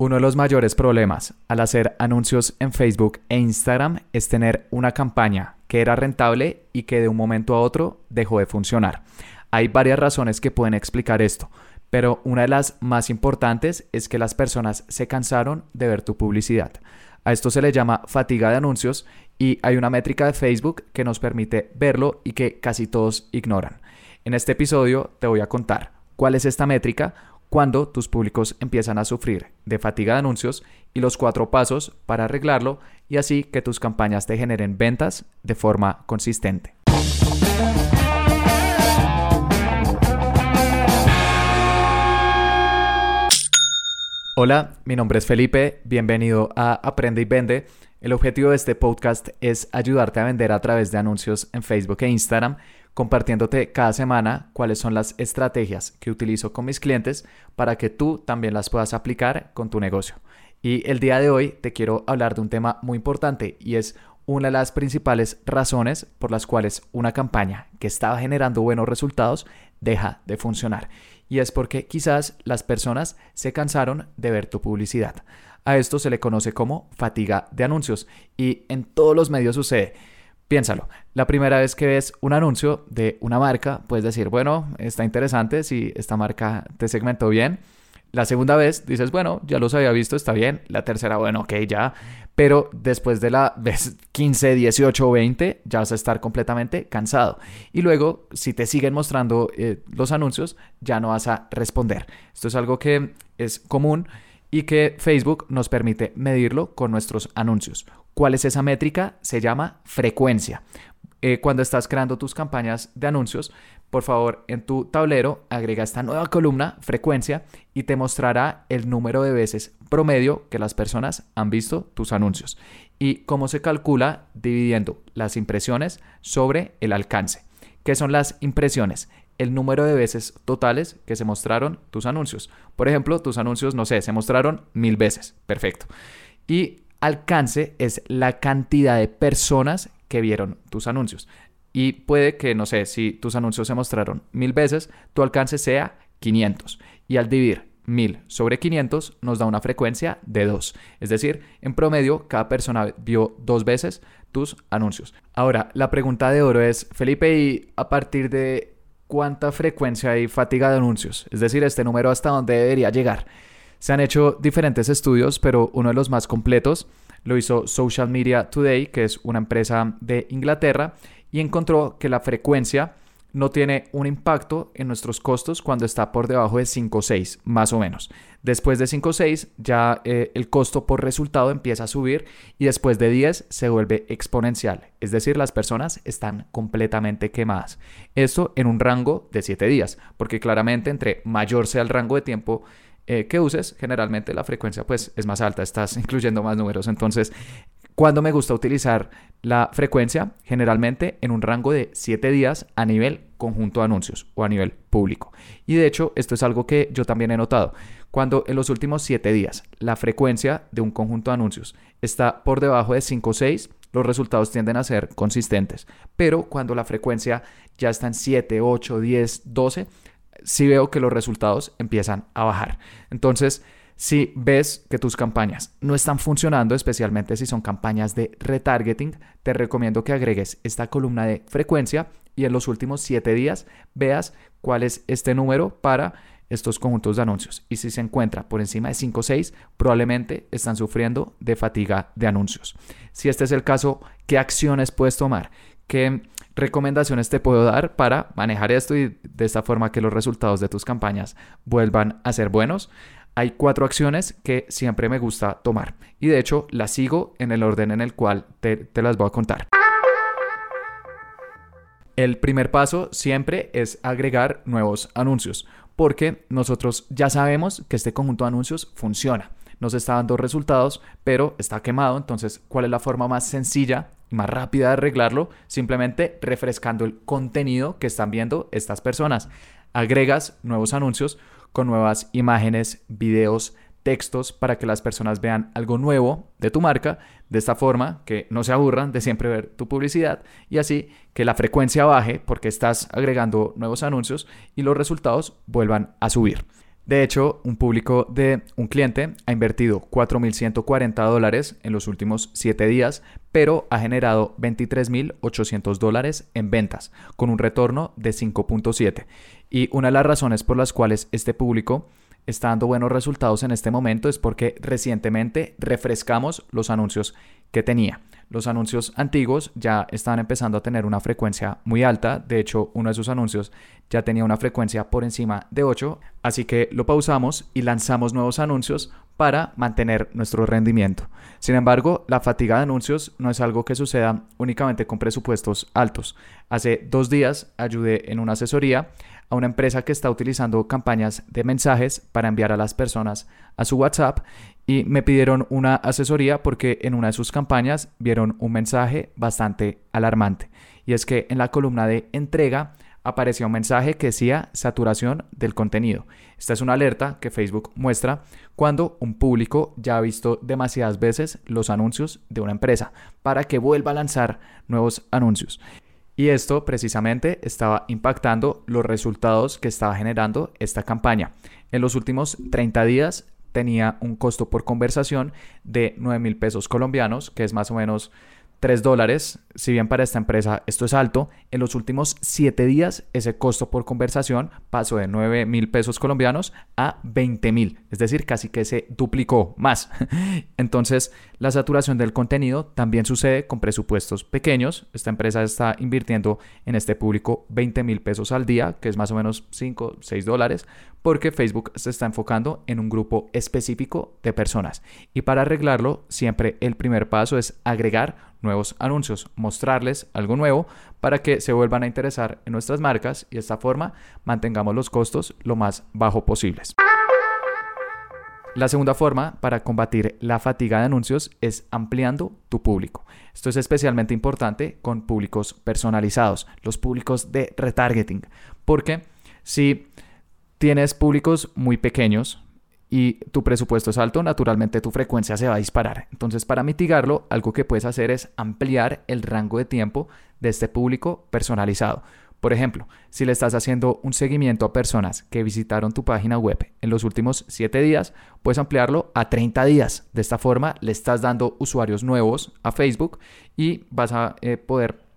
Uno de los mayores problemas al hacer anuncios en Facebook e Instagram es tener una campaña que era rentable y que de un momento a otro dejó de funcionar. Hay varias razones que pueden explicar esto, pero una de las más importantes es que las personas se cansaron de ver tu publicidad. A esto se le llama fatiga de anuncios y hay una métrica de Facebook que nos permite verlo y que casi todos ignoran. En este episodio te voy a contar cuál es esta métrica, cuando tus públicos empiezan a sufrir de fatiga de anuncios y los cuatro pasos para arreglarlo y así que tus campañas te generen ventas de forma consistente. Hola, mi nombre es Felipe, bienvenido a Aprende y Vende. El objetivo de este podcast es ayudarte a vender a través de anuncios en Facebook e Instagram compartiéndote cada semana cuáles son las estrategias que utilizo con mis clientes para que tú también las puedas aplicar con tu negocio. Y el día de hoy te quiero hablar de un tema muy importante y es una de las principales razones por las cuales una campaña que estaba generando buenos resultados deja de funcionar. Y es porque quizás las personas se cansaron de ver tu publicidad. A esto se le conoce como fatiga de anuncios y en todos los medios sucede. Piénsalo, la primera vez que ves un anuncio de una marca, puedes decir, bueno, está interesante si esta marca te segmentó bien. La segunda vez dices, bueno, ya los había visto, está bien. La tercera, bueno, ok, ya. Pero después de la vez 15, 18 o 20, ya vas a estar completamente cansado. Y luego, si te siguen mostrando eh, los anuncios, ya no vas a responder. Esto es algo que es común y que Facebook nos permite medirlo con nuestros anuncios. ¿Cuál es esa métrica? Se llama frecuencia. Eh, cuando estás creando tus campañas de anuncios, por favor, en tu tablero agrega esta nueva columna, frecuencia, y te mostrará el número de veces promedio que las personas han visto tus anuncios. Y cómo se calcula dividiendo las impresiones sobre el alcance. ¿Qué son las impresiones? El número de veces totales que se mostraron tus anuncios. Por ejemplo, tus anuncios, no sé, se mostraron mil veces. Perfecto. Y alcance es la cantidad de personas que vieron tus anuncios. Y puede que, no sé, si tus anuncios se mostraron mil veces, tu alcance sea 500. Y al dividir 1000 sobre 500 nos da una frecuencia de 2. Es decir, en promedio, cada persona vio dos veces tus anuncios. Ahora, la pregunta de oro es, Felipe, ¿y a partir de cuánta frecuencia hay fatiga de anuncios? Es decir, este número hasta dónde debería llegar. Se han hecho diferentes estudios, pero uno de los más completos lo hizo Social Media Today, que es una empresa de Inglaterra, y encontró que la frecuencia no tiene un impacto en nuestros costos cuando está por debajo de 5 o 6, más o menos. Después de 5 o 6, ya eh, el costo por resultado empieza a subir y después de 10 se vuelve exponencial. Es decir, las personas están completamente quemadas. Esto en un rango de 7 días, porque claramente entre mayor sea el rango de tiempo eh, que uses, generalmente la frecuencia pues es más alta, estás incluyendo más números. Entonces, cuando me gusta utilizar la frecuencia? Generalmente en un rango de 7 días a nivel conjunto de anuncios o a nivel público. Y de hecho, esto es algo que yo también he notado. Cuando en los últimos 7 días la frecuencia de un conjunto de anuncios está por debajo de 5 o 6, los resultados tienden a ser consistentes. Pero cuando la frecuencia ya está en 7, 8, 10, 12, si veo que los resultados empiezan a bajar. Entonces, si ves que tus campañas no están funcionando, especialmente si son campañas de retargeting, te recomiendo que agregues esta columna de frecuencia y en los últimos 7 días veas cuál es este número para estos conjuntos de anuncios. Y si se encuentra por encima de 5 o 6, probablemente están sufriendo de fatiga de anuncios. Si este es el caso, ¿qué acciones puedes tomar? ¿Qué recomendaciones te puedo dar para manejar esto y de esta forma que los resultados de tus campañas vuelvan a ser buenos? Hay cuatro acciones que siempre me gusta tomar y de hecho las sigo en el orden en el cual te, las voy a contar. El primer paso siempre es agregar nuevos anuncios, porque nosotros ya sabemos que este conjunto de anuncios funciona, nos está dando resultados, pero está quemado, entonces, ¿cuál es la forma más sencilla más rápida de arreglarlo, simplemente refrescando el contenido que están viendo estas personas. Agregas nuevos anuncios con nuevas imágenes, videos, textos para que las personas vean algo nuevo de tu marca, de esta forma que no se aburran de siempre ver tu publicidad y así que la frecuencia baje porque estás agregando nuevos anuncios y los resultados vuelvan a subir. De hecho, un público de un cliente ha invertido 4.140 dólares en los últimos 7 días, pero ha generado 23.800 dólares en ventas, con un retorno de 5.7. Y una de las razones por las cuales este público está dando buenos resultados en este momento es porque recientemente refrescamos los anuncios que tenía. Los anuncios antiguos ya estaban empezando a tener una frecuencia muy alta. De hecho, uno de sus anuncios ya tenía una frecuencia por encima de 8. Así que lo pausamos y lanzamos nuevos anuncios para mantener nuestro rendimiento. Sin embargo, la fatiga de anuncios no es algo que suceda únicamente con presupuestos altos. Hace dos días ayudé en una asesoría a una empresa que está utilizando campañas de mensajes para enviar a las personas a su WhatsApp y me pidieron una asesoría porque en una de sus campañas vieron un mensaje bastante alarmante. Y es que en la columna de entrega aparecía un mensaje que decía saturación del contenido. Esta es una alerta que Facebook muestra cuando un público ya ha visto demasiadas veces los anuncios de una empresa para que vuelva a lanzar nuevos anuncios. Y esto precisamente estaba impactando los resultados que estaba generando esta campaña. En los últimos 30 días tenía un costo por conversación de 9 mil pesos colombianos, que es más o menos 3 dólares, si bien para esta empresa esto es alto, en los últimos 7 días ese costo por conversación pasó de 9 mil pesos colombianos a 20 mil, es decir, casi que se duplicó más. Entonces, la saturación del contenido también sucede con presupuestos pequeños. Esta empresa está invirtiendo en este público 20 mil pesos al día, que es más o menos 5, 6 dólares, porque Facebook se está enfocando en un grupo específico de personas. Y para arreglarlo, siempre el primer paso es agregar nuevos anuncios, mostrarles algo nuevo para que se vuelvan a interesar en nuestras marcas y de esta forma mantengamos los costos lo más bajo posibles. La segunda forma para combatir la fatiga de anuncios es ampliando tu público. Esto es especialmente importante con públicos personalizados, los públicos de retargeting, porque si tienes públicos muy pequeños, y tu presupuesto es alto, naturalmente tu frecuencia se va a disparar. Entonces, para mitigarlo, algo que puedes hacer es ampliar el rango de tiempo de este público personalizado. Por ejemplo, si le estás haciendo un seguimiento a personas que visitaron tu página web en los últimos 7 días, puedes ampliarlo a 30 días. De esta forma, le estás dando usuarios nuevos a Facebook y vas a eh, poder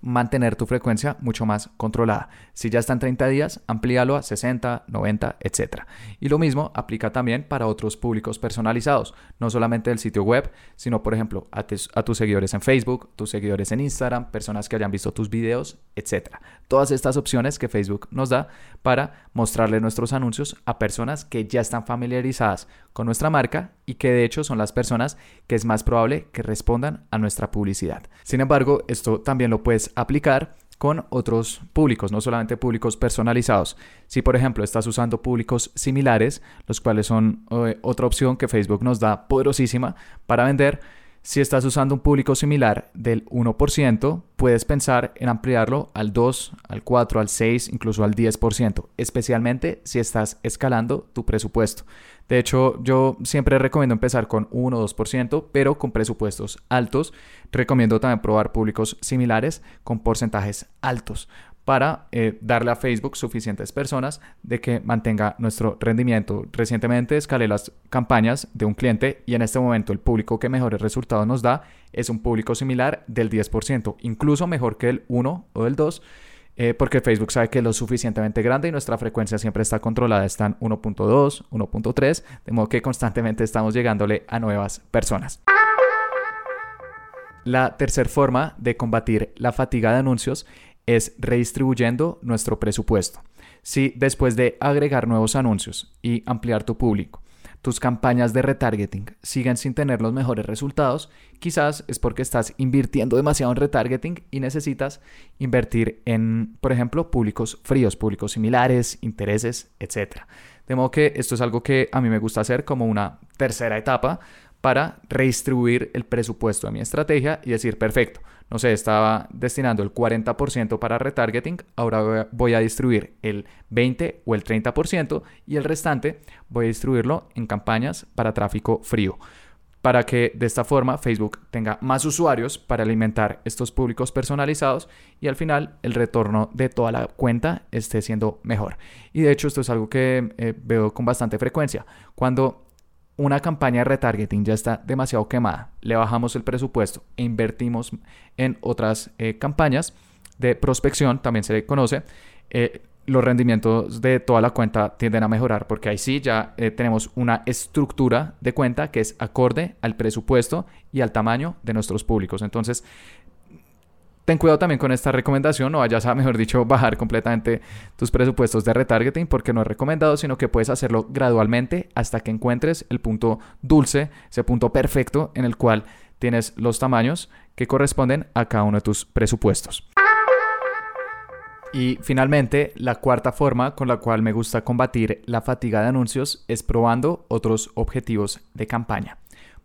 mantener tu frecuencia mucho más controlada. Si ya están 30 días, amplíalo a 60, 90, etc. Y lo mismo aplica también para otros públicos personalizados, no solamente del sitio web, sino por ejemplo a, a, tus seguidores en Facebook, tus seguidores en Instagram, personas que hayan visto tus videos, etc. Todas estas opciones que Facebook nos da para mostrarle nuestros anuncios a personas que ya están familiarizadas con nuestra marca y que de hecho son las personas que es más probable que respondan a nuestra publicidad. Sin embargo, esto también lo puedes aplicar con otros públicos, no solamente públicos personalizados. Si por ejemplo estás usando públicos similares, los cuales son eh, otra opción que Facebook nos da poderosísima para vender, si estás usando un público similar del 1%, puedes pensar en ampliarlo al 2, al 4, al 6, incluso al 10%, especialmente si estás escalando tu presupuesto. De hecho, yo siempre recomiendo empezar con 1 o 2%, pero con presupuestos altos. Recomiendo también probar públicos similares con porcentajes altos para eh, darle a Facebook suficientes personas de que mantenga nuestro rendimiento. Recientemente escalé las campañas de un cliente y en este momento el público que mejores resultados nos da es un público similar del 10%, incluso mejor que el 1 o el 2 eh, porque Facebook sabe que es lo suficientemente grande y nuestra frecuencia siempre está controlada, está en 1.2, 1.3, de modo que constantemente estamos llegándole a nuevas personas. La tercera forma de combatir la fatiga de anuncios es redistribuyendo nuestro presupuesto. Si después de agregar nuevos anuncios y ampliar tu público, tus campañas de retargeting siguen sin tener los mejores resultados, quizás es porque estás invirtiendo demasiado en retargeting y necesitas invertir en, por ejemplo, públicos fríos, públicos similares, intereses, etc. De modo que esto es algo que a mí me gusta hacer como una tercera etapa para redistribuir el presupuesto de mi estrategia y decir, perfecto, no sé, estaba destinando el 40% para retargeting, ahora voy a distribuir el 20 o el 30% y el restante voy a distribuirlo en campañas para tráfico frío para que de esta forma Facebook tenga más usuarios para alimentar estos públicos personalizados y al final el retorno de toda la cuenta esté siendo mejor. Y de hecho esto es algo que eh, veo con bastante frecuencia. Cuando una campaña de retargeting ya está demasiado quemada, le bajamos el presupuesto e invertimos en otras eh, campañas de prospección, también se le conoce, eh, los rendimientos de toda la cuenta tienden a mejorar porque ahí sí ya eh, tenemos una estructura de cuenta que es acorde al presupuesto y al tamaño de nuestros públicos. Entonces, ten cuidado también con esta recomendación, no vayas a, mejor dicho, bajar completamente tus presupuestos de retargeting porque no es recomendado, sino que puedes hacerlo gradualmente hasta que encuentres el punto dulce, ese punto perfecto en el cual tienes los tamaños que corresponden a cada uno de tus presupuestos. Y finalmente, la cuarta forma con la cual me gusta combatir la fatiga de anuncios es probando otros objetivos de campaña.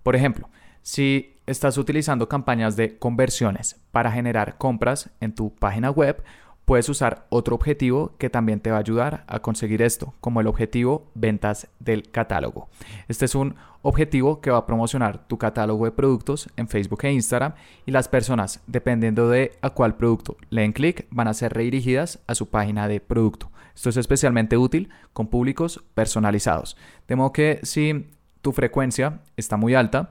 Por ejemplo, si estás utilizando campañas de conversiones para generar compras en tu página web, puedes usar otro objetivo que también te va a ayudar a conseguir esto, como el objetivo ventas del catálogo. Este es un objetivo que va a promocionar tu catálogo de productos en Facebook e Instagram y las personas, dependiendo de a cuál producto le den clic, van a ser redirigidas a su página de producto. Esto es especialmente útil con públicos personalizados. De modo que si tu frecuencia está muy alta,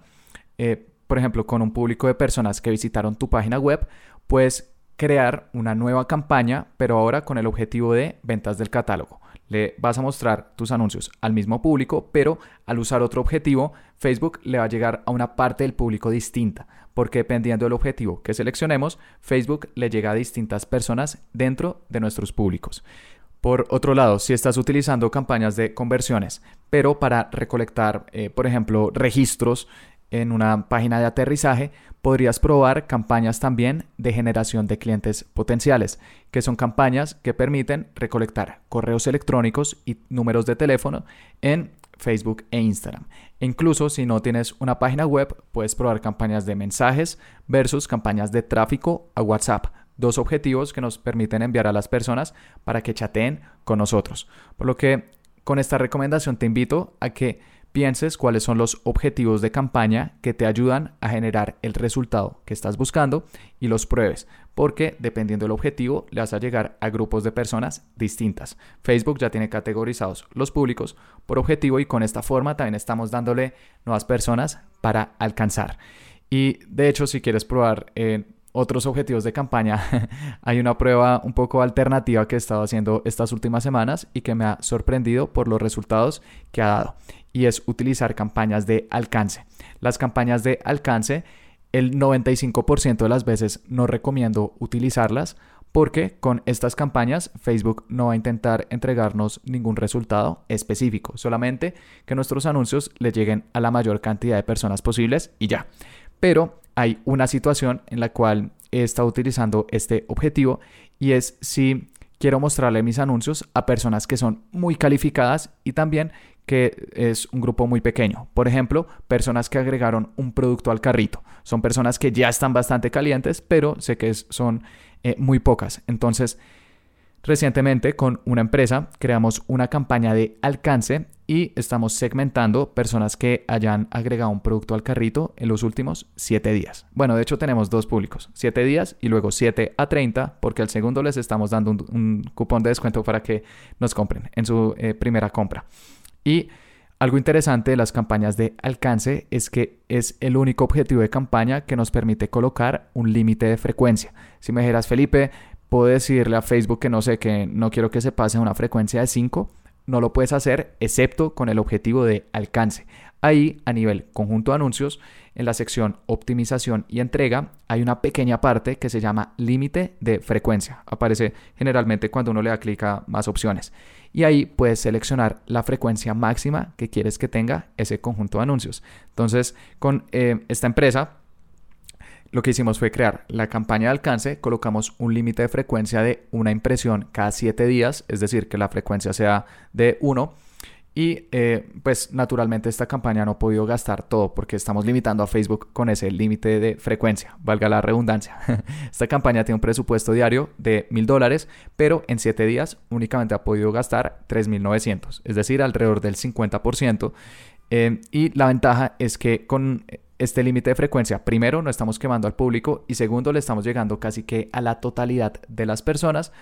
eh, por ejemplo, con un público de personas que visitaron tu página web, pues crear una nueva campaña, pero ahora con el objetivo de ventas del catálogo. Le vas a mostrar tus anuncios al mismo público, pero al usar otro objetivo, Facebook le va a llegar a una parte del público distinta, porque dependiendo del objetivo que seleccionemos, Facebook le llega a distintas personas dentro de nuestros públicos. Por otro lado, si estás utilizando campañas de conversiones, pero para recolectar, eh, por ejemplo, registros en una página de aterrizaje, podrías probar campañas también de generación de clientes potenciales, que son campañas que permiten recolectar correos electrónicos y números de teléfono en Facebook e Instagram. E incluso si no tienes una página web, puedes probar campañas de mensajes versus campañas de tráfico a WhatsApp. Dos objetivos que nos permiten enviar a las personas para que chateen con nosotros. Por lo que con esta recomendación te invito a que pienses cuáles son los objetivos de campaña que te ayudan a generar el resultado que estás buscando y los pruebes, porque dependiendo del objetivo le vas a llegar a grupos de personas distintas. Facebook ya tiene categorizados los públicos por objetivo y con esta forma también estamos dándole nuevas personas para alcanzar. Y de hecho, si quieres probar eh, otros objetivos de campaña, hay una prueba un poco alternativa que he estado haciendo estas últimas semanas y que me ha sorprendido por los resultados que ha dado y es utilizar campañas de alcance. Las campañas de alcance, el 95% de las veces no recomiendo utilizarlas porque con estas campañas Facebook no va a intentar entregarnos ningún resultado específico, solamente que nuestros anuncios le lleguen a la mayor cantidad de personas posibles y ya. Pero hay una situación en la cual he estado utilizando este objetivo y es si quiero mostrarle mis anuncios a personas que son muy calificadas y también es un grupo muy pequeño. Por ejemplo, personas que agregaron un producto al carrito. Son personas que ya están bastante calientes, pero sé que son eh, muy pocas. Entonces, recientemente con una empresa creamos una campaña de alcance y estamos segmentando personas que hayan agregado un producto al carrito en los últimos 7 días. Bueno, de hecho tenemos dos públicos, 7 días y luego 7 a 30, porque al segundo les estamos dando un, cupón de descuento para que nos compren en su eh, primera compra. Y algo interesante de las campañas de alcance es que es el único objetivo de campaña que nos permite colocar un límite de frecuencia. Si me dijeras, Felipe, puedo decirle a Facebook que no sé, que no quiero que se pase una frecuencia de 5, no lo puedes hacer excepto con el objetivo de alcance. Ahí, a nivel conjunto de anuncios, en la sección optimización y entrega, hay una pequeña parte que se llama límite de frecuencia. Aparece generalmente cuando uno le da clic a más opciones. Y ahí puedes seleccionar la frecuencia máxima que quieres que tenga ese conjunto de anuncios. Entonces, con eh, esta empresa, lo que hicimos fue crear la campaña de alcance, colocamos un límite de frecuencia de una impresión cada 7 días, es decir, que la frecuencia sea de 1 y eh, pues naturalmente esta campaña no ha podido gastar todo porque estamos limitando a Facebook con ese límite de frecuencia, valga la redundancia. esta campaña tiene un presupuesto diario de mil dólares, pero en 7 días únicamente ha podido gastar 3.900, es decir, alrededor del 50% Eh, y la ventaja es que con este límite de frecuencia, primero, no estamos quemando al público y segundo, le estamos llegando casi que a la totalidad de las personas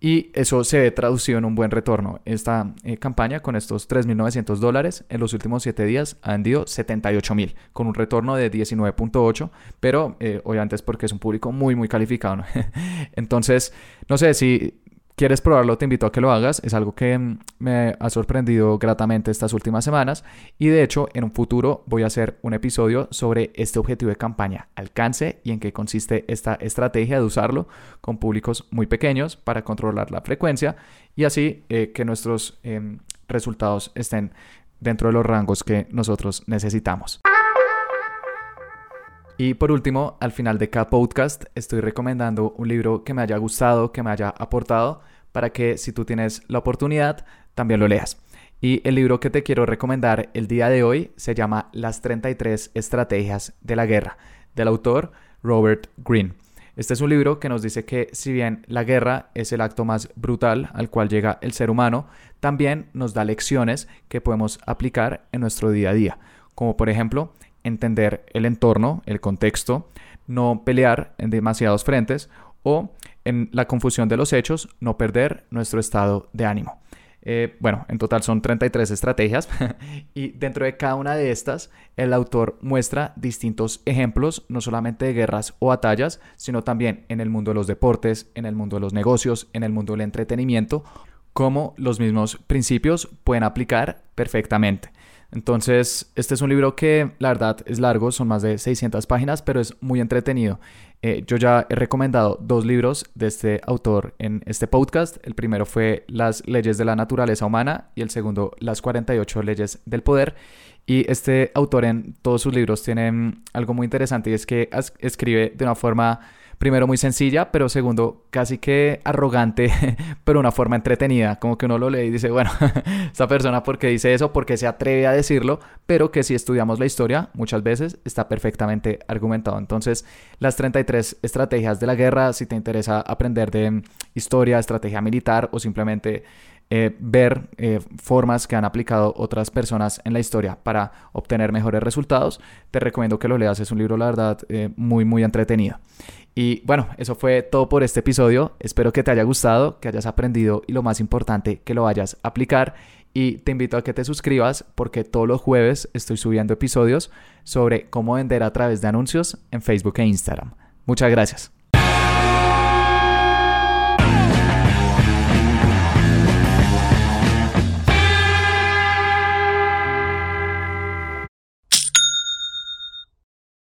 y eso se ve traducido en un buen retorno. Esta eh, campaña con estos 3.900 dólares en los últimos 7 días ha vendido 78.000 con un retorno de 19.8, pero eh, obviamente es porque es un público muy muy calificado. Entonces, no sé si quieres probarlo, te invito a que lo hagas. Es algo que mm, me ha sorprendido gratamente estas últimas semanas. Y de hecho, en un futuro voy a hacer un episodio sobre este objetivo de campaña, alcance y en qué consiste esta estrategia de usarlo con públicos muy pequeños para controlar la frecuencia y así eh, que nuestros em, resultados estén dentro de los rangos que nosotros necesitamos. Y por último, al final de cada podcast estoy recomendando un libro que me haya gustado, que me haya aportado, para que si tú tienes la oportunidad, también lo leas. Y el libro que te quiero recomendar el día de hoy se llama Las 33 Estrategias de la Guerra, del autor Robert Greene. Este es un libro que nos dice que si bien la guerra es el acto más brutal al cual llega el ser humano, también nos da lecciones que podemos aplicar en nuestro día a día, como por ejemplo entender el entorno, el contexto, no pelear en demasiados frentes o en la confusión de los hechos, no perder nuestro estado de ánimo. Eh, bueno, en total son 33 estrategias y dentro de cada una de estas el autor muestra distintos ejemplos, no solamente de guerras o batallas, sino también en el mundo de los deportes, en el mundo de los negocios, en el mundo del entretenimiento, cómo los mismos principios pueden aplicar perfectamente. Entonces, este es un libro que la verdad es largo, son más de 600 páginas, pero es muy entretenido. Eh, yo ya he recomendado dos libros de este autor en este podcast. El primero fue Las leyes de la naturaleza humana y el segundo Las 48 leyes del poder. Y este autor en todos sus libros tiene mm, algo muy interesante y es que escribe de una forma primero muy sencilla, pero segundo casi que arrogante, pero una forma entretenida, como que uno lo lee y dice, bueno, esta persona porque dice eso, porque se atreve a decirlo, pero que si estudiamos la historia, muchas veces está perfectamente argumentado. Entonces, las 33 estrategias de la guerra, si te interesa aprender de historia, estrategia militar o simplemente eh, ver eh, formas que han aplicado otras personas en la historia para obtener mejores resultados, te recomiendo que lo leas. Es un libro, la verdad, eh, muy, muy entretenido. Y bueno, eso fue todo por este episodio. Espero que te haya gustado, que hayas aprendido y lo más importante, que lo vayas a aplicar. Y te invito a que te suscribas porque todos los jueves estoy subiendo episodios sobre cómo vender a través de anuncios en Facebook e Instagram. Muchas gracias.